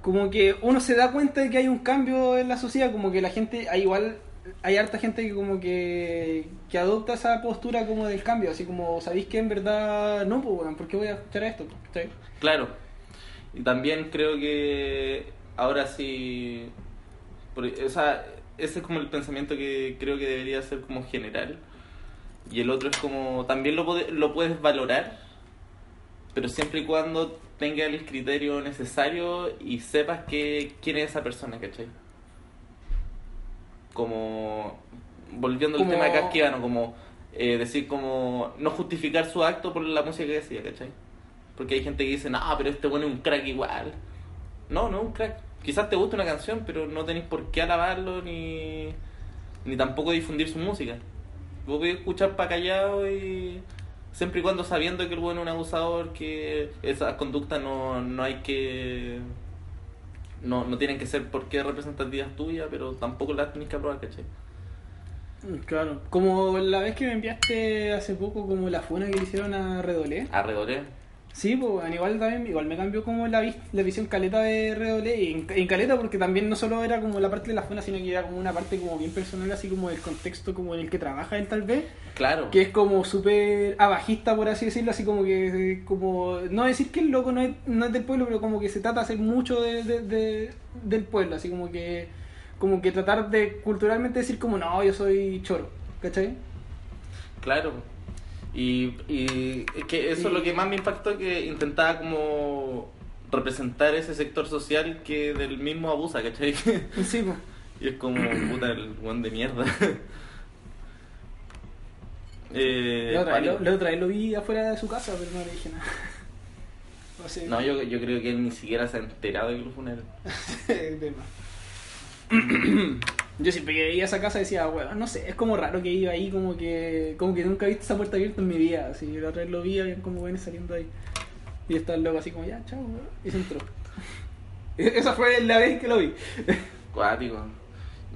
como que uno se da cuenta de que hay un cambio en la sociedad como que la gente hay igual hay harta gente que como que, que adopta esa postura como del cambio así como sabéis que en verdad no pues bueno, ¿por qué voy a escuchar esto? Claro. Y también creo que ahora sí. o sea, ese es como el pensamiento que creo que debería ser como general. Y el otro es como. También lo, lo puedes valorar, pero siempre y cuando tenga el criterio necesario y sepas que, quién es esa persona, ¿cachai? Como. Volviendo al Como- tema de Casquivano, como. eh, decir como. No justificar su acto por la música que decía, ¿cachai? Porque hay gente que dice, no, pero este bueno es un crack igual. No, no es un crack. Quizás te guste una canción, pero no tenéis por qué alabarlo ni, ni tampoco difundir su música. Vos podés escuchar para callado y siempre y cuando sabiendo que el bueno es un abusador, que esas conductas no, no hay que... No, no tienen que ser porque representativas tuyas, pero tampoco las tenés que aprobar, ¿cachai? Claro. Como la vez que me enviaste hace poco como la funa que le hicieron a Redolé. Arredoré. Sí, pues igual también igual me cambió como la, vis- la visión caleta de Redolé y en, en caleta porque también no solo era como la parte de la funa, sino que era como una parte como bien personal, así como del contexto como en el que trabaja él tal vez, Claro. que es como súper abajista por así decirlo, así como que eh, como no decir que el loco no es, no es del pueblo, pero como que se trata de hacer mucho de, de- de- del pueblo, así como que como que tratar de culturalmente decir como no, yo soy choro, ¿cachai? Claro. Y, y es que eso es lo que más me impactó, que intentaba como representar ese sector social que del mismo abusa, ¿cachai? Sí, y es como, puta, el buen de mierda. eh, La otra, lo- la otra vez lo vi afuera de su casa, pero no le dije nada. O sea, No, yo, yo creo que él ni siquiera se ha enterado de que lo funeral. Yo siempre que veía esa casa decía, bueno, no sé, es como raro que iba ahí, como que como que nunca he visto esa puerta abierta en mi vida. Así, la otra vez lo vi, habían como buenos saliendo ahí. Y está el loco así como, ya, chao, weón", y se entró. Esa fue la vez que lo vi. Cuático.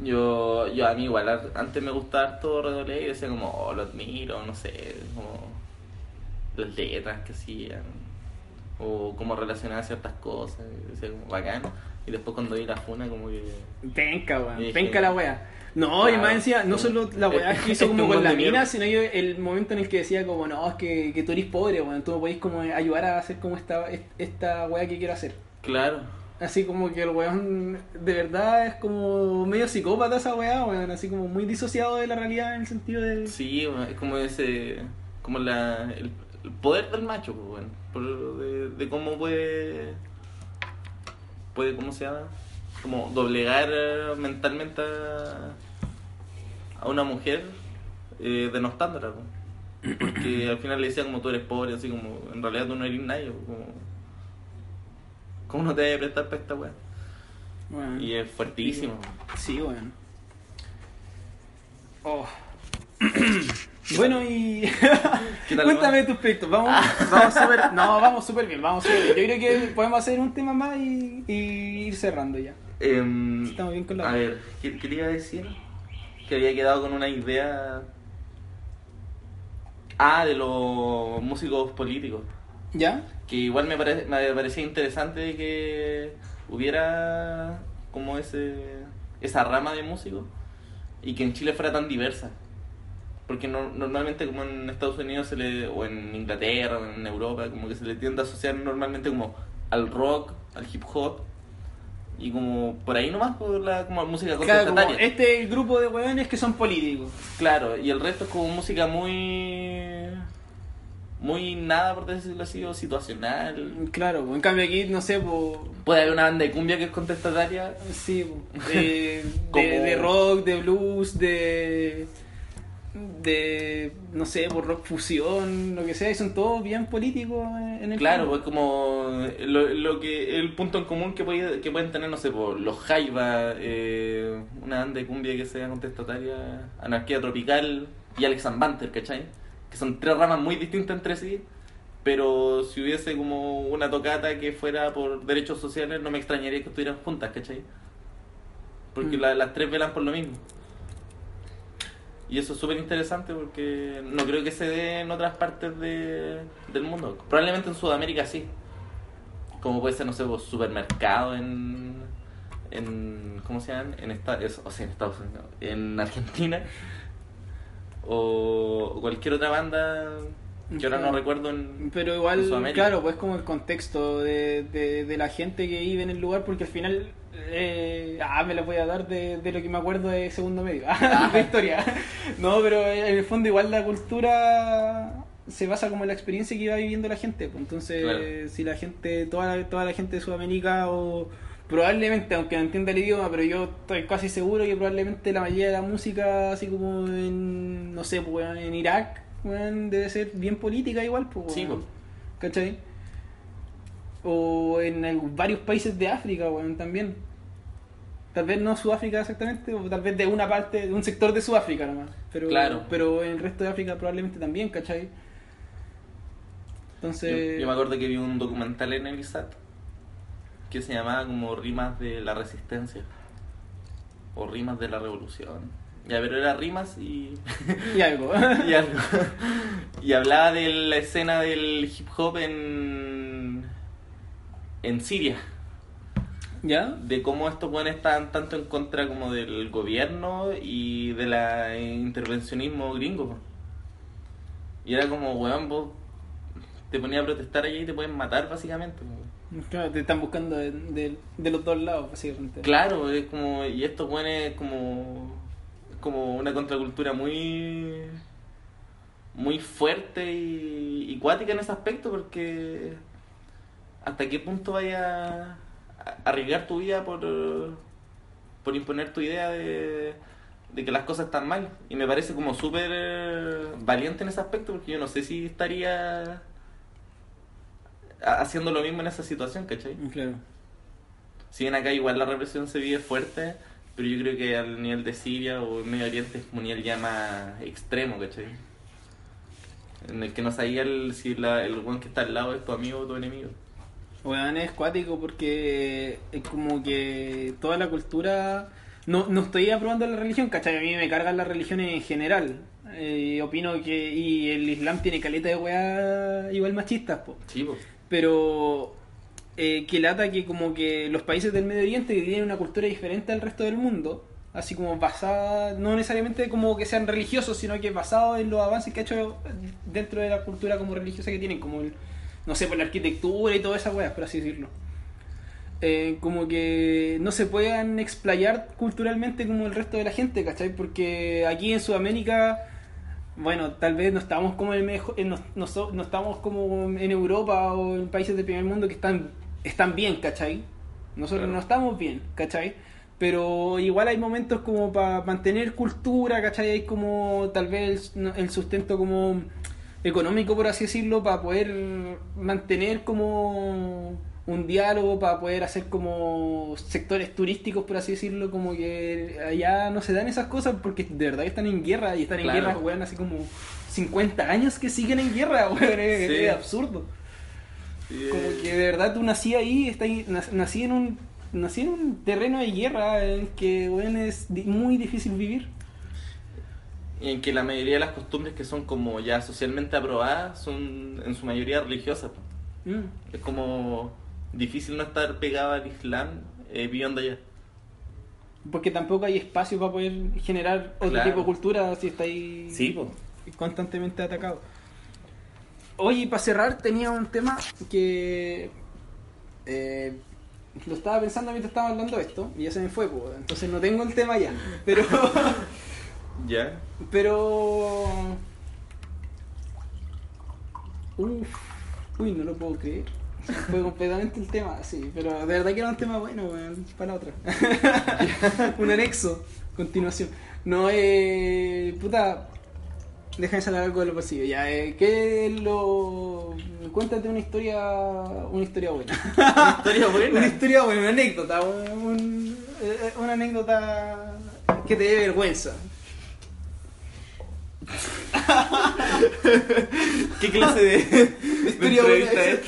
Yo, yo a mí igual, antes me gustaba harto Redolé y decía como, oh, lo admiro, no sé, como las letras que hacían, o cómo relacionaban ciertas cosas, decía como bacán. Y después cuando vi la funa como que... Penca, weón, penca la wea. No, y más decía, no solo la weá que hizo como con la mina, sino yo el momento en el que decía como, no, es que, que tú eres pobre, weón, tú me podés como ayudar a hacer como esta, esta weá que quiero hacer. Claro, Así como que el weón de verdad es como medio psicópata esa weá, weón, así como muy disociado de la realidad en el sentido de... sí, es como ese... como la, el, el poder del macho, pues, por- de, de cómo puede... puede, ¿cómo se llama? Como doblegar eh, mentalmente a, a una mujer eh, denostándola, porque al final le decía como tú eres pobre, así como en realidad tú no eres nadie, como... ¿Cómo no te vas a prestar para esta weá? Y es fuertísimo. Sí, weón. Oh. bueno, y... ¿Qué tal, Cuéntame tus proyectos. Vamos, vamos súper... No, vamos súper bien, vamos súper bien. Yo creo que podemos hacer un tema más y, y ir cerrando ya. Em, Estamos bien con la- A ver, ¿qué, qué te iba a decir? Que había quedado con una idea. Ah, de los músicos políticos. ¿Ya? Que igual me, pare- me parecía interesante que hubiera como ese esa rama de músicos y que en Chile fuera tan diversa. Porque no- normalmente como en Estados Unidos se le, o en Inglaterra o en Europa, como que se le tiende a asociar normalmente como al rock, al hip hop y como por ahí nomás por la como música Claro, como contestataria. este grupo de weones que son políticos. Claro, y el resto es como música muy muy nada por decirlo así o situacional. Claro, en cambio aquí, no sé, pues... Puede haber una banda de cumbia que es contestataria. Sí, po. de, de rock, de blues, de... de, no sé, por rock fusión, lo que sea, y son todos bien políticos en el Claro, pues como lo, lo que el punto en común que, puede- que pueden tener, no sé, por los Jaiba, eh, una banda de cumbia que sea contestataria, Anarquía Tropical y Alex Banter, ¿cachai? Que son tres ramas muy distintas entre sí, pero si hubiese como una tocata que fuera por derechos sociales, no me extrañaría que estuvieran juntas, ¿cachai? Porque Mm. la- las tres velan por lo mismo. Y eso es súper interesante porque no creo que se dé en otras partes de, del mundo. Probablemente en Sudamérica sí. Como puede ser, no sé, supermercado en, en. ¿Cómo se llaman? En, esta, es- o sea, en Estados Unidos. En Argentina. O cualquier otra banda que ahora no recuerdo en. Pero en igual, Sudamérica. claro, pues como el contexto de, de, de la gente que vive en el lugar, porque al final, eh, ah, me la voy a dar de, de lo que me acuerdo de segundo medio, de historia. No, pero en el fondo igual la cultura se basa como en la experiencia que iba viviendo la gente. pues. Entonces, Claro. si la gente, toda la, toda la gente de Sudamérica o probablemente, aunque no entienda el idioma, pero yo estoy casi seguro que probablemente la mayoría de la música, así como en, no sé, pues, en Irak, weón, debe ser bien política igual, pues, Sí, pues. ¿Cachai? O en el- varios países de África, weón, también. Tal vez no Sudáfrica exactamente, o tal vez de una parte, de un sector de Sudáfrica nomás. Pero, Claro. pero en el resto de África probablemente también, ¿cachai? Entonces... Yo, yo me acuerdo que vi un documental en el ISAT que se llamaba como Rimas de la Resistencia o Rimas de la Revolución. Ya, pero era rimas y, Y algo. y algo. Y hablaba de la escena del hip hop en, en Siria. ¿Ya? De cómo estos buenos estaban tanto en contra como del gobierno y de la intervencionismo gringo. Y era como, weón, vos te ponías a protestar allí y te pueden matar básicamente. Claro, te están buscando de, de- de los dos lados, básicamente. Claro, es como, y esto pone como, como una contracultura muy, muy fuerte y, y cuática en ese aspecto porque hasta qué punto vaya a arriesgar tu vida por, por imponer tu idea de, de que las cosas están mal. Y me parece como súper eh, valiente en ese aspecto porque yo no sé si estaría ha- haciendo lo mismo en esa situación, ¿cachai? Claro. Si bien acá igual la represión se vive fuerte, pero yo creo que al nivel de Siria o Medio Oriente es como un nivel ya más extremo, ¿cachai? En el que no sabía el, si la, el buen que está al lado es tu amigo o tu enemigo. Weón, es cuático porque es como que toda la cultura... No, no estoy aprobando la religión, ¿cachai? A mí me cargan las religiones en general. Eh, opino que... Y el Islam tiene caleta de weá igual machistas, po. Sí, po. Pero... Eh, que lata que como que los países del Medio Oriente que tienen una cultura diferente al resto del mundo, así como basada, no necesariamente como que sean religiosos, sino que basado en los avances que ha hecho dentro de la cultura como religiosa que tienen, como el, no sé, por la arquitectura y todas esas weas, por así decirlo. Eh, como que no se puedan explayar culturalmente como el resto de la gente, ¿cachai? Porque aquí en Sudamérica, bueno, tal vez no estamos como en el mejor, en- no, no so- no estamos como en Europa o en países del primer mundo que están, están bien, ¿cachai? Nosotros Claro. no estamos bien, ¿cachai? Pero igual hay momentos como para mantener cultura, ¿cachai? Hay como tal vez el, el sustento como económico, por así decirlo, para poder mantener como un diálogo, para poder hacer como sectores turísticos, por así decirlo, como que allá no se dan esas cosas porque de verdad que están en guerra y están en Claro. guerra, weón, así como 50 años que siguen en guerra, weón, es, Sí. es absurdo. Como que de verdad tú nací ahí, está ahí- nací en un nací en un terreno de guerra en que weón, es muy difícil vivir. Y en que la mayoría de las costumbres que son como ya socialmente aprobadas son en su mayoría religiosas. Mm. Es como difícil no estar pegado al Islam eh, viviendo allá. Porque tampoco hay espacio para poder generar otro Claro. tipo de cultura si está ahí Sí, constantemente atacado. Oye, para cerrar tenía un tema que eh, lo estaba pensando mientras estaba hablando esto y ya se me fue, po, entonces no tengo el tema ya. Pero Ya. Pero. Uf, uy, no lo puedo creer. Fue completamente el tema, sí, pero de verdad que era un tema bueno, weón, para otra. un anexo, continuación. No, eh. Puta, Déjame sacar algo de los bolsillos. Ya, eh, ¿qué lo. Cuéntate una historia. Una historia buena. Una historia buena. una historia buena, una anécdota. un- eh, una anécdota que te dé vergüenza. ¿Qué clase de, de Historia buena. es?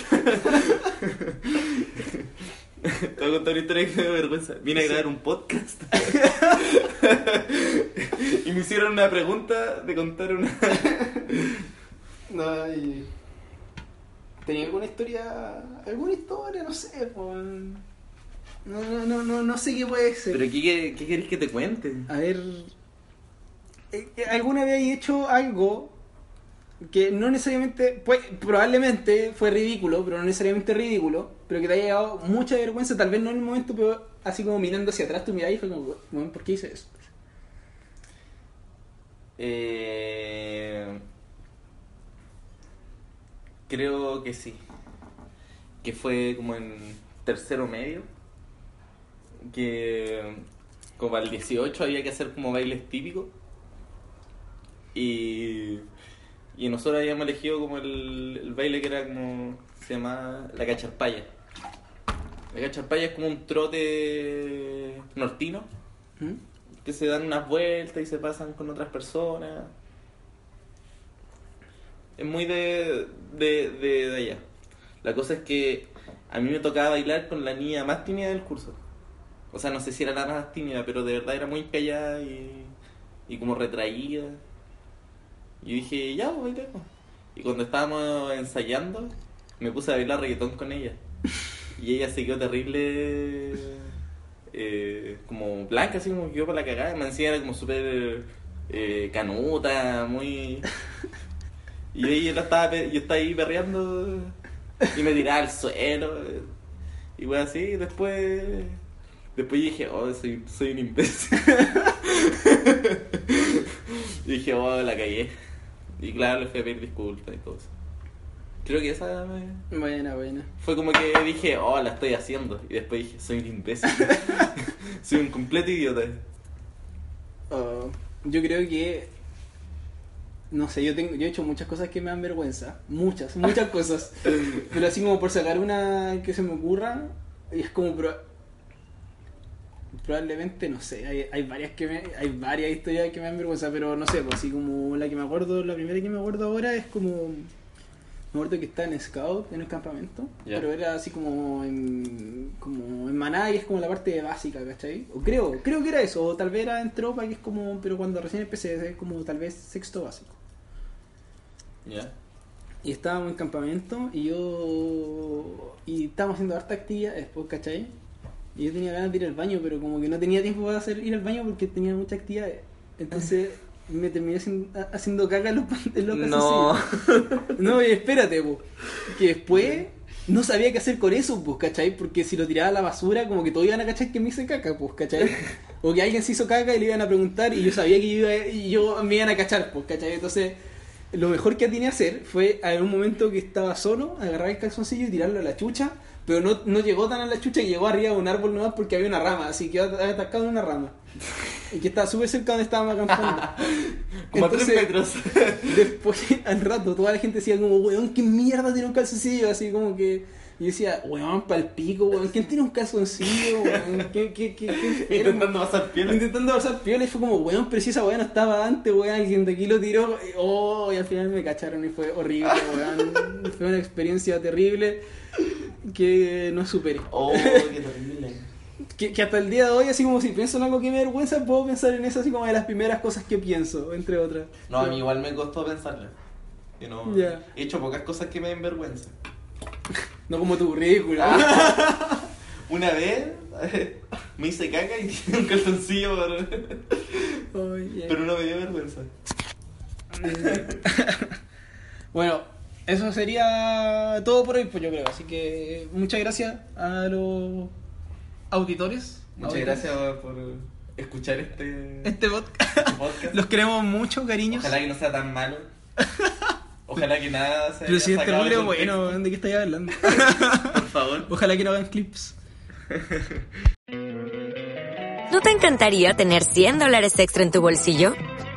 Te voy a contar una historia que me da vergüenza. Vine a grabar un podcast. Me hicieron una pregunta de contar una. No, y- ¿Tenía alguna historia? ¿Alguna historia? No sé, pues. No, no, no, no, no sé qué puede ser. ¿Pero qué, qué, qué querés que te cuente? A ver. eh, eh, ¿Alguna vez hay hecho algo que no necesariamente. Pues, probablemente fue ridículo, pero no necesariamente ridículo, pero que te haya dado mucha vergüenza, tal vez no en el momento, pero así como mirando hacia atrás, tú mirás y fue como, ¿por qué hice eso? Eh, creo que sí. Que fue como en tercero medio. Que como al 18 había que hacer como bailes típicos. Y, y nosotros habíamos elegido como el, baile que era como. se llama la cacharpaya. La cacharpaya es como un trote nortino ¿Mm? Que se dan unas vueltas y se pasan con otras personas. Es muy de, de, de, de allá. La cosa es que a mí me tocaba bailar con la niña más tímida del curso. O sea, no sé si era la más tímida, pero de verdad era muy callada y, como retraída. Y dije, ya, pues bailemos. Y cuando estábamos ensayando, me puse a bailar reggaetón con ella. Y ella se quedó terrible, eh, como blanca, así como quedó para la cagada. Me encima era como súper eh, canuta, muy... Y yo, yo, estaba, yo estaba ahí perreando y me tiraba al suelo. Y bueno, así, después... Después dije, oh, soy, soy un imbécil. y dije, oh, la cagué. Y claro, le fui a pedir disculpas y todo eso. Creo que esa me... Buena, buena. Fue como que dije, oh, la estoy haciendo. Y después dije, soy un imbécil. soy un completo idiota. Oh, yo creo que. No sé, yo tengo, yo he hecho muchas cosas que me dan vergüenza. Muchas, muchas cosas. Pero así como por sacar una que se me ocurra, y es como pro- probablemente, no sé, hay, hay varias que me, hay varias historias que me dan vergüenza, pero no sé, pues así como la que me acuerdo, la primera que me acuerdo ahora es como me acuerdo que estaba en Scout, en el campamento, pero era así como en, como en Maná, y es como la parte básica, ¿cachai? O creo, creo que era eso, o tal vez era en Tropa, que es como, pero cuando recién empecé, es como tal vez sexto básico. ¿Ya? Y estábamos en campamento y yo. Y estábamos haciendo harta actividad después, ¿cachai? Y yo tenía ganas de ir al baño, pero como que no tenía tiempo para hacer ir al baño porque tenía muchas actividades. Entonces me terminé haciendo, haciendo caca en los, en los No. No, y espérate, po. Que después no sabía qué hacer con eso, pues, ¿cachai? Porque si lo tiraba a la basura, como que todos iban a cachar que me hice caca, pues, ¿cachai? O que alguien se hizo caca y le iban a preguntar y yo sabía que yo, iba- y yo me iban a cachar, pues, ¿cachai? Entonces, lo mejor que atiné a hacer fue en un momento que estaba solo, agarrar el calzoncillo y tirarlo a la chucha, pero no, no llegó tan a la chucha que llegó arriba de un árbol nomás porque había una rama, así que había atascado en una rama. Y que estaba súper cerca donde estábamos acampando. Como a tres metros. Después, al rato, toda la gente decía como, weón, ¿qué mierda tiene un calzoncillo? Así como que... Y yo decía, weón, pa'l pico, weón, ¿quién tiene un calzoncillo, weón? ¿Qué, qué, qué, qué enfermo?" Intentando pasar piola. Intentando pasar piola y fue como, weón, pero si esa weón no estaba antes, weón, alguien de aquí lo tiró. y- Oh, y al final me cacharon y fue horrible, weón. Fue una experiencia terrible que no superé. Oh, qué terrible. Que, que hasta el día de hoy, así como si pienso en algo que me vergüenza, puedo pensar en eso así como de las primeras cosas que pienso, entre otras. No, a mí igual me costó pensarlo. Yo no Ya. he hecho pocas cosas que me den vergüenza. No como tu currículum. Una vez me hice caca y tiré un calzoncillo, pero, Oye. pero no me dio vergüenza. Bueno, eso sería todo por hoy, pues yo creo. Así que muchas gracias a los auditores. Muchas Auditores. gracias por escuchar este, Este podcast. este podcast. Los queremos mucho, cariños. Ojalá que no sea tan malo. Ojalá que nada se Pero si este bueno, ¿de qué estáis hablando? Por favor. Ojalá que no hagan clips. ¿No te encantaría tener 100 dólares extra en tu bolsillo?